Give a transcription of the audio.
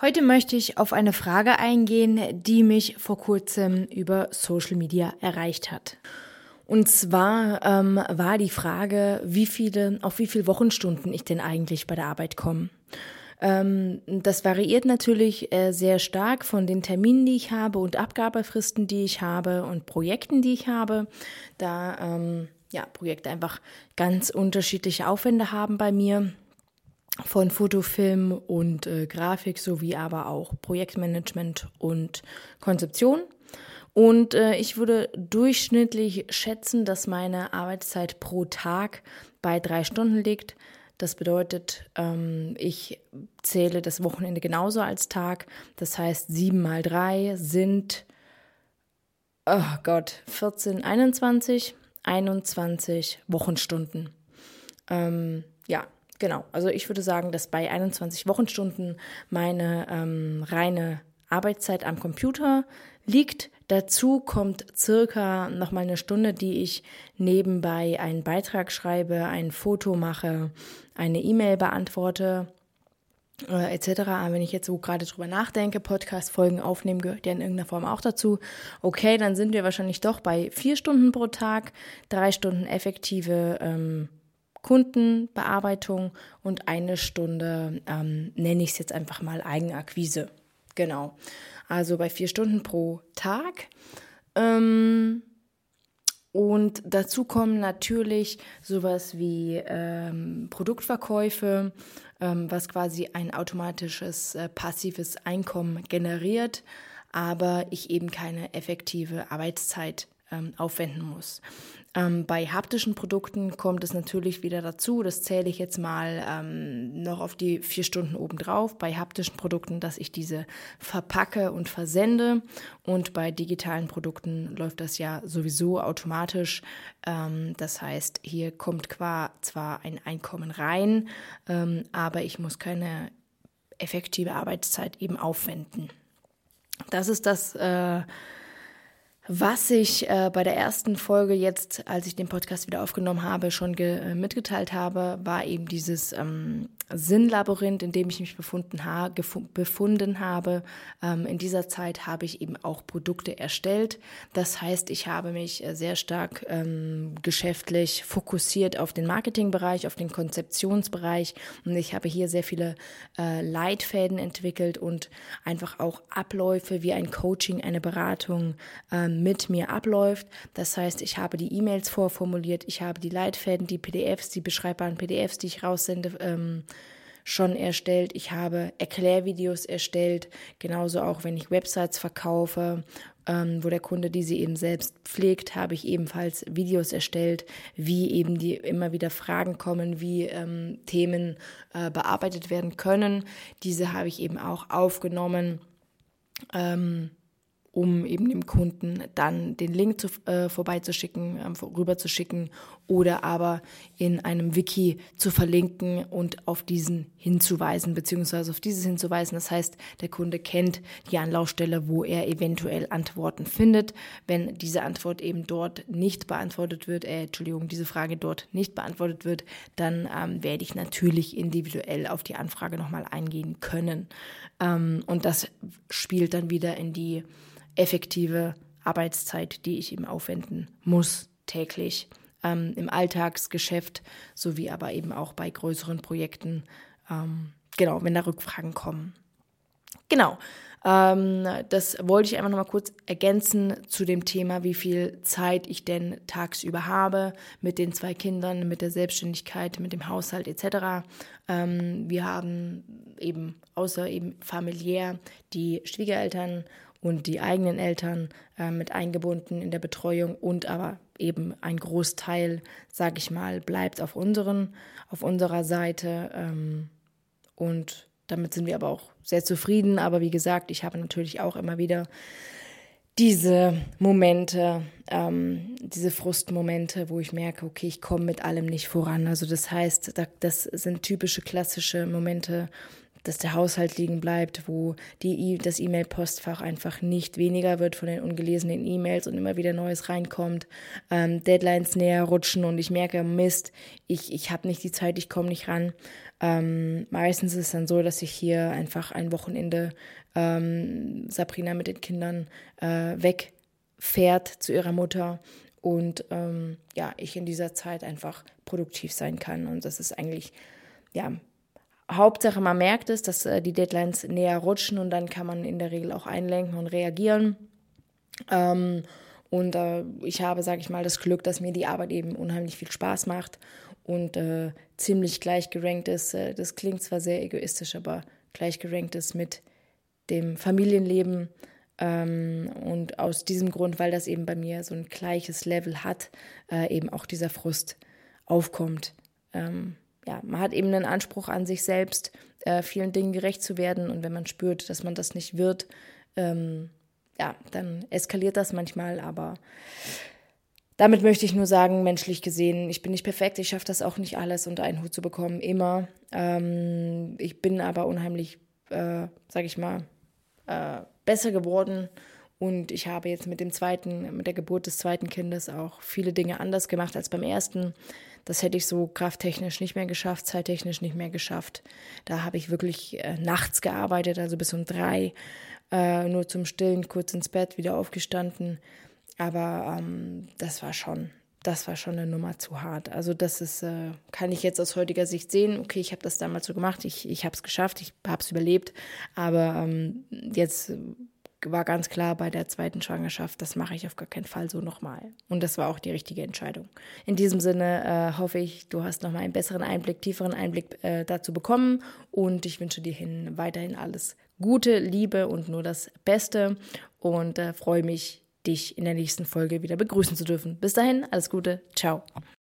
Heute möchte ich auf eine Frage eingehen, die mich vor kurzem über Social Media erreicht hat. Und zwar ähm, war die Frage, wie viele, auf wie viele Wochenstunden ich denn eigentlich bei der Arbeit komme. Ähm, das variiert natürlich äh, sehr stark von den Terminen, die ich habe und Abgabefristen, die ich habe und Projekten, die ich habe. Da ähm, ja, Projekte einfach ganz unterschiedliche Aufwände haben bei mir von Fotofilm und äh, Grafik sowie aber auch Projektmanagement und Konzeption. Und äh, ich würde durchschnittlich schätzen, dass meine Arbeitszeit pro Tag bei drei Stunden liegt. Das bedeutet, ähm, ich zähle das Wochenende genauso als Tag. Das heißt, sieben mal drei sind, oh Gott, 14, 21, 21 Wochenstunden. Ähm, ja, Genau, also ich würde sagen, dass bei 21 Wochenstunden meine ähm, reine Arbeitszeit am Computer liegt. Dazu kommt circa nochmal eine Stunde, die ich nebenbei einen Beitrag schreibe, ein Foto mache, eine E-Mail beantworte äh, etc. Aber wenn ich jetzt so gerade drüber nachdenke, Podcast-Folgen aufnehmen gehört ja in irgendeiner Form auch dazu. Okay, dann sind wir wahrscheinlich doch bei vier Stunden pro Tag, drei Stunden effektive ähm, Kundenbearbeitung und eine Stunde, ähm, nenne ich es jetzt einfach mal Eigenakquise. Genau. Also bei vier Stunden pro Tag. Ähm, und dazu kommen natürlich sowas wie ähm, Produktverkäufe, ähm, was quasi ein automatisches äh, passives Einkommen generiert, aber ich eben keine effektive Arbeitszeit ähm, aufwenden muss. Ähm, bei haptischen Produkten kommt es natürlich wieder dazu, das zähle ich jetzt mal ähm, noch auf die vier Stunden obendrauf, bei haptischen Produkten, dass ich diese verpacke und versende und bei digitalen Produkten läuft das ja sowieso automatisch. Ähm, das heißt, hier kommt zwar ein Einkommen rein, ähm, aber ich muss keine effektive Arbeitszeit eben aufwenden. Das ist das, äh, was ich äh, bei der ersten Folge jetzt, als ich den Podcast wieder aufgenommen habe, schon äh, mitgeteilt habe, war eben dieses ähm, Sinnlabyrinth, in dem ich mich befunden, ha befunden habe. Ähm, in dieser Zeit habe ich eben auch Produkte erstellt. Das heißt, ich habe mich äh, sehr stark ähm, geschäftlich fokussiert auf den Marketingbereich, auf den Konzeptionsbereich und ich habe hier sehr viele äh, Leitfäden entwickelt und einfach auch Abläufe wie ein Coaching, eine Beratung ähm, mit mir abläuft. Das heißt, ich habe die E-Mails vorformuliert, ich habe die Leitfäden, die PDFs, die beschreibbaren PDFs, die ich raussende, ähm, schon erstellt. Ich habe Erklärvideos erstellt, genauso auch wenn ich Websites verkaufe, ähm, wo der Kunde diese eben selbst pflegt, habe ich ebenfalls Videos erstellt, wie eben die immer wieder Fragen kommen, wie ähm, Themen äh, bearbeitet werden können. Diese habe ich eben auch aufgenommen. Ähm, um eben dem Kunden dann den Link zu, äh, vorbeizuschicken, äh, rüberzuschicken oder aber in einem Wiki zu verlinken und auf diesen hinzuweisen, beziehungsweise auf dieses hinzuweisen. Das heißt, der Kunde kennt die Anlaufstelle, wo er eventuell Antworten findet. Wenn diese Antwort eben dort nicht beantwortet wird, äh, Entschuldigung, diese Frage dort nicht beantwortet wird, dann ähm, werde ich natürlich individuell auf die Anfrage nochmal eingehen können. Ähm, und das spielt dann wieder in die effektive Arbeitszeit, die ich eben aufwenden muss täglich ähm, im Alltagsgeschäft sowie aber eben auch bei größeren Projekten. Ähm, genau, wenn da Rückfragen kommen. Genau. Ähm, das wollte ich einfach nochmal kurz ergänzen zu dem Thema, wie viel Zeit ich denn tagsüber habe mit den zwei Kindern, mit der Selbstständigkeit, mit dem Haushalt etc. Ähm, wir haben eben außer eben familiär die Schwiegereltern und die eigenen Eltern äh, mit eingebunden in der Betreuung und aber eben ein Großteil, sage ich mal, bleibt auf unseren, auf unserer Seite ähm, und damit sind wir aber auch sehr zufrieden. Aber wie gesagt, ich habe natürlich auch immer wieder diese Momente, ähm, diese Frustmomente, wo ich merke, okay, ich komme mit allem nicht voran. Also das heißt, das sind typische klassische Momente, dass der Haushalt liegen bleibt, wo die, e das E-Mail-Postfach einfach nicht weniger wird von den ungelesenen E-Mails und immer wieder Neues reinkommt, ähm, Deadlines näher rutschen und ich merke, Mist, ich, ich habe nicht die Zeit, ich komme nicht ran. Ähm, meistens ist es dann so, dass ich hier einfach ein Wochenende ähm, Sabrina mit den Kindern äh, wegfährt zu ihrer Mutter und ähm, ja, ich in dieser Zeit einfach produktiv sein kann. Und das ist eigentlich, ja, Hauptsache man merkt es, dass äh, die Deadlines näher rutschen und dann kann man in der Regel auch einlenken und reagieren. Ähm, und äh, ich habe, sage ich mal, das Glück, dass mir die Arbeit eben unheimlich viel Spaß macht und äh, ziemlich gleich gerankt ist. Äh, das klingt zwar sehr egoistisch, aber gleich gerankt ist mit dem Familienleben. Ähm, und aus diesem Grund, weil das eben bei mir so ein gleiches Level hat, äh, eben auch dieser Frust aufkommt. Ähm, ja, man hat eben einen Anspruch an sich selbst, äh, vielen Dingen gerecht zu werden. Und wenn man spürt, dass man das nicht wird, ähm, ja, dann eskaliert das manchmal, aber damit möchte ich nur sagen, menschlich gesehen, ich bin nicht perfekt, ich schaffe das auch nicht alles unter einen Hut zu bekommen, immer. Ähm, ich bin aber unheimlich, äh, sag ich mal, äh, besser geworden und ich habe jetzt mit dem zweiten, mit der Geburt des zweiten Kindes auch viele Dinge anders gemacht als beim ersten. Das hätte ich so krafttechnisch nicht mehr geschafft, zeittechnisch nicht mehr geschafft. Da habe ich wirklich äh, nachts gearbeitet, also bis um drei äh, nur zum Stillen, kurz ins Bett, wieder aufgestanden. Aber ähm, das war schon, das war schon eine Nummer zu hart. Also das ist, äh, kann ich jetzt aus heutiger Sicht sehen, okay, ich habe das damals so gemacht, ich, ich habe es geschafft, ich habe es überlebt, aber ähm, jetzt war ganz klar bei der zweiten Schwangerschaft, das mache ich auf gar keinen Fall so nochmal. Und das war auch die richtige Entscheidung. In diesem Sinne äh, hoffe ich, du hast nochmal einen besseren Einblick, tieferen Einblick äh, dazu bekommen und ich wünsche dir hin weiterhin alles Gute, Liebe und nur das Beste und äh, freue mich, dich in der nächsten Folge wieder begrüßen zu dürfen. Bis dahin, alles Gute, ciao.